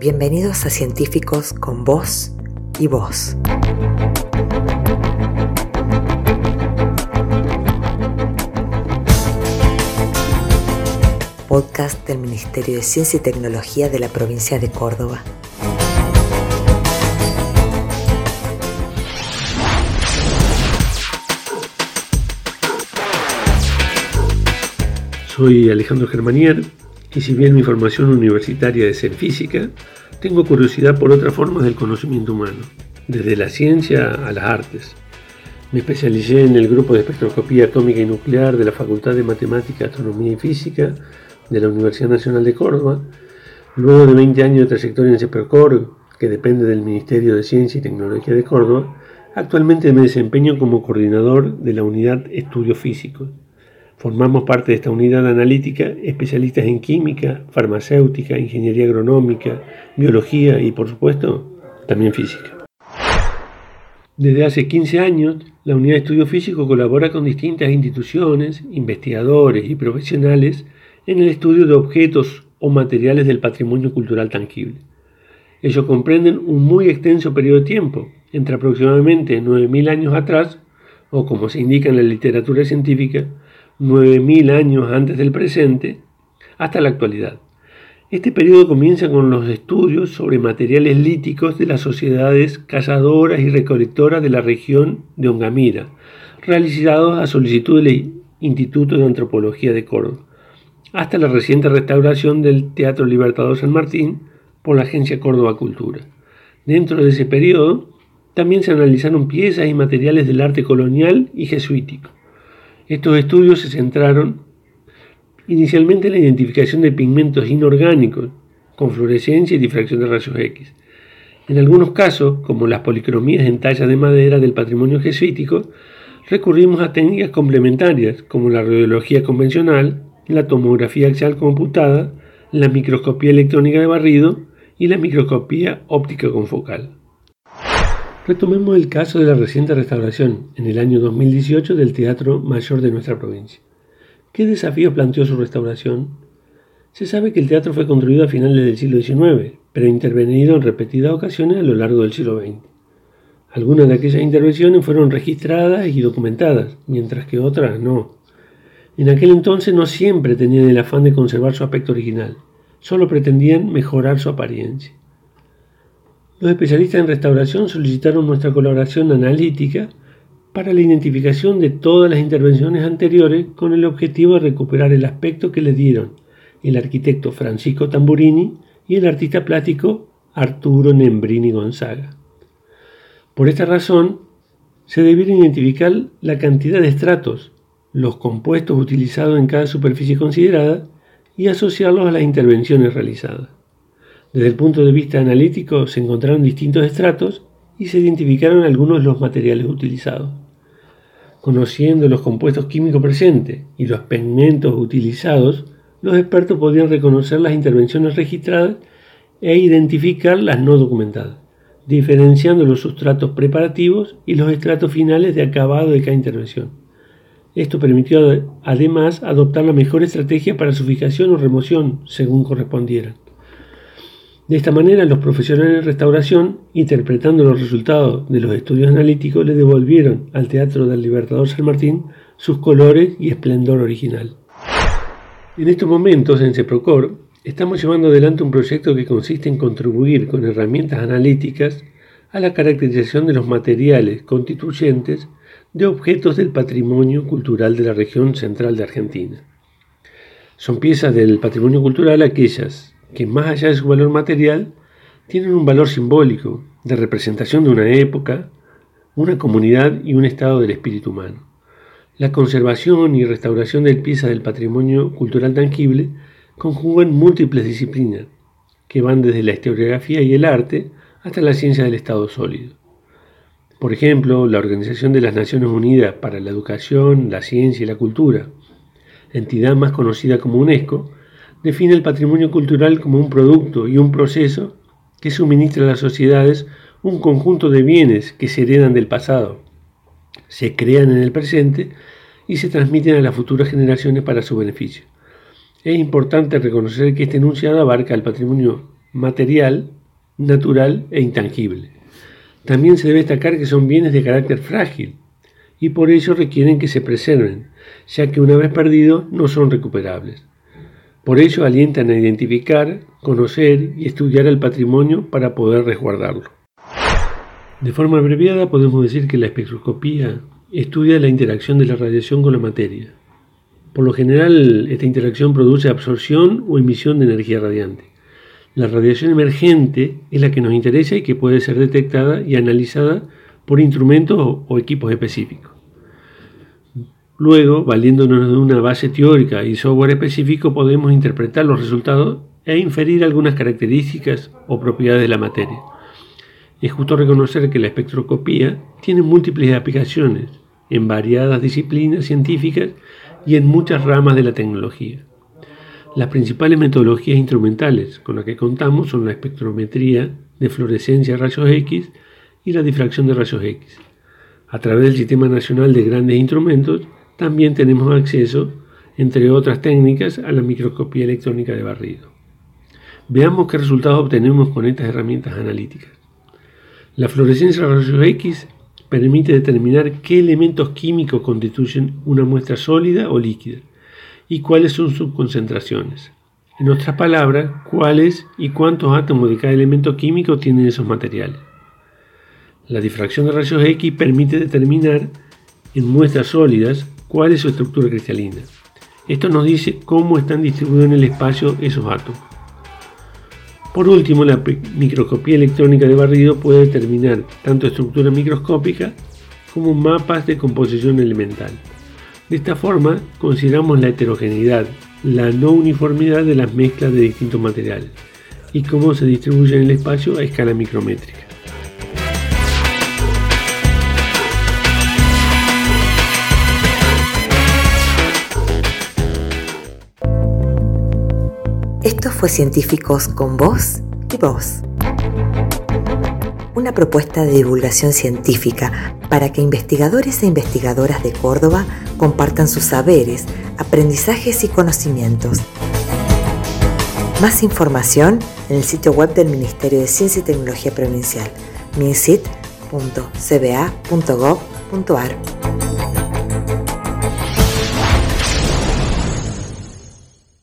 Bienvenidos a Científicos con Voz y Voz. Podcast del Ministerio de Ciencia y Tecnología de la provincia de Córdoba. Soy Alejandro Germanier y si bien mi formación universitaria es en física, tengo curiosidad por otras formas del conocimiento humano, desde la ciencia a las artes. Me especialicé en el grupo de espectroscopía atómica y nuclear de la Facultad de Matemática, Astronomía y Física de la Universidad Nacional de Córdoba. Luego de 20 años de trayectoria en CEPERCOR, que depende del Ministerio de Ciencia y Tecnología de Córdoba, actualmente me desempeño como coordinador de la unidad Estudios Físicos. Formamos parte de esta unidad analítica especialistas en química, farmacéutica, ingeniería agronómica, biología y, por supuesto, también física. Desde hace 15 años, la unidad de estudio físico colabora con distintas instituciones, investigadores y profesionales en el estudio de objetos o materiales del patrimonio cultural tangible. Ellos comprenden un muy extenso periodo de tiempo, entre aproximadamente 9.000 años atrás, o como se indica en la literatura científica, 9.000 años antes del presente, hasta la actualidad. Este periodo comienza con los estudios sobre materiales líticos de las sociedades cazadoras y recolectoras de la región de Ongamira, realizados a solicitud del Instituto de Antropología de Córdoba, hasta la reciente restauración del Teatro Libertador San Martín por la Agencia Córdoba Cultura. Dentro de ese periodo también se analizaron piezas y materiales del arte colonial y jesuítico. Estos estudios se centraron inicialmente en la identificación de pigmentos inorgánicos con fluorescencia y difracción de rayos X. En algunos casos, como las policromías en tallas de madera del patrimonio jesuítico, recurrimos a técnicas complementarias como la radiología convencional, la tomografía axial computada, la microscopía electrónica de barrido y la microscopía óptica confocal. Retomemos el caso de la reciente restauración en el año 2018 del Teatro Mayor de nuestra provincia. ¿Qué desafíos planteó su restauración? Se sabe que el teatro fue construido a finales del siglo XIX, pero intervenido en repetidas ocasiones a lo largo del siglo XX. Algunas de aquellas intervenciones fueron registradas y documentadas, mientras que otras no. En aquel entonces no siempre tenían el afán de conservar su aspecto original, solo pretendían mejorar su apariencia. Los especialistas en restauración solicitaron nuestra colaboración analítica para la identificación de todas las intervenciones anteriores con el objetivo de recuperar el aspecto que le dieron el arquitecto Francisco Tamburini y el artista plástico Arturo Nembrini Gonzaga. Por esta razón, se debieron identificar la cantidad de estratos, los compuestos utilizados en cada superficie considerada y asociarlos a las intervenciones realizadas. Desde el punto de vista analítico se encontraron distintos estratos y se identificaron algunos de los materiales utilizados. Conociendo los compuestos químicos presentes y los pigmentos utilizados, los expertos podían reconocer las intervenciones registradas e identificar las no documentadas, diferenciando los sustratos preparativos y los estratos finales de acabado de cada intervención. Esto permitió además adoptar la mejor estrategia para su fijación o remoción según correspondieran. De esta manera, los profesionales de restauración, interpretando los resultados de los estudios analíticos, le devolvieron al Teatro del Libertador San Martín sus colores y esplendor original. En estos momentos, en CEPROCOR, estamos llevando adelante un proyecto que consiste en contribuir con herramientas analíticas a la caracterización de los materiales constituyentes de objetos del patrimonio cultural de la región central de Argentina. Son piezas del patrimonio cultural aquellas que más allá de su valor material, tienen un valor simbólico de representación de una época, una comunidad y un estado del espíritu humano. La conservación y restauración de piezas del patrimonio cultural tangible conjugan múltiples disciplinas, que van desde la historiografía y el arte hasta la ciencia del estado sólido. Por ejemplo, la Organización de las Naciones Unidas para la Educación, la Ciencia y la Cultura, entidad más conocida como UNESCO, define el patrimonio cultural como un producto y un proceso que suministra a las sociedades un conjunto de bienes que se heredan del pasado, se crean en el presente y se transmiten a las futuras generaciones para su beneficio. Es importante reconocer que este enunciado abarca el patrimonio material, natural e intangible. También se debe destacar que son bienes de carácter frágil y por ello requieren que se preserven, ya que una vez perdidos no son recuperables. Por ello alientan a identificar, conocer y estudiar el patrimonio para poder resguardarlo. De forma abreviada podemos decir que la espectroscopía estudia la interacción de la radiación con la materia. Por lo general, esta interacción produce absorción o emisión de energía radiante. La radiación emergente es la que nos interesa y que puede ser detectada y analizada por instrumentos o equipos específicos. Luego, valiéndonos de una base teórica y software específico, podemos interpretar los resultados e inferir algunas características o propiedades de la materia. Es justo reconocer que la espectroscopía tiene múltiples aplicaciones en variadas disciplinas científicas y en muchas ramas de la tecnología. Las principales metodologías instrumentales con las que contamos son la espectrometría de fluorescencia de rayos X y la difracción de rayos X. A través del Sistema Nacional de Grandes Instrumentos también tenemos acceso, entre otras técnicas, a la microscopía electrónica de barrido. Veamos qué resultados obtenemos con estas herramientas analíticas. La fluorescencia de rayos X permite determinar qué elementos químicos constituyen una muestra sólida o líquida y cuáles son sus concentraciones. En otras palabras, cuáles y cuántos átomos de cada elemento químico tienen esos materiales. La difracción de rayos X permite determinar en muestras sólidas cuál es su estructura cristalina. Esto nos dice cómo están distribuidos en el espacio esos átomos. Por último, la microscopía electrónica de barrido puede determinar tanto estructura microscópica como mapas de composición elemental. De esta forma, consideramos la heterogeneidad, la no uniformidad de las mezclas de distintos materiales y cómo se distribuye en el espacio a escala micrométrica. Esto fue Científicos con Voz y Voz. Una propuesta de divulgación científica para que investigadores e investigadoras de Córdoba compartan sus saberes, aprendizajes y conocimientos. Más información en el sitio web del Ministerio de Ciencia y Tecnología Provincial, mincit.cba.gov.ar.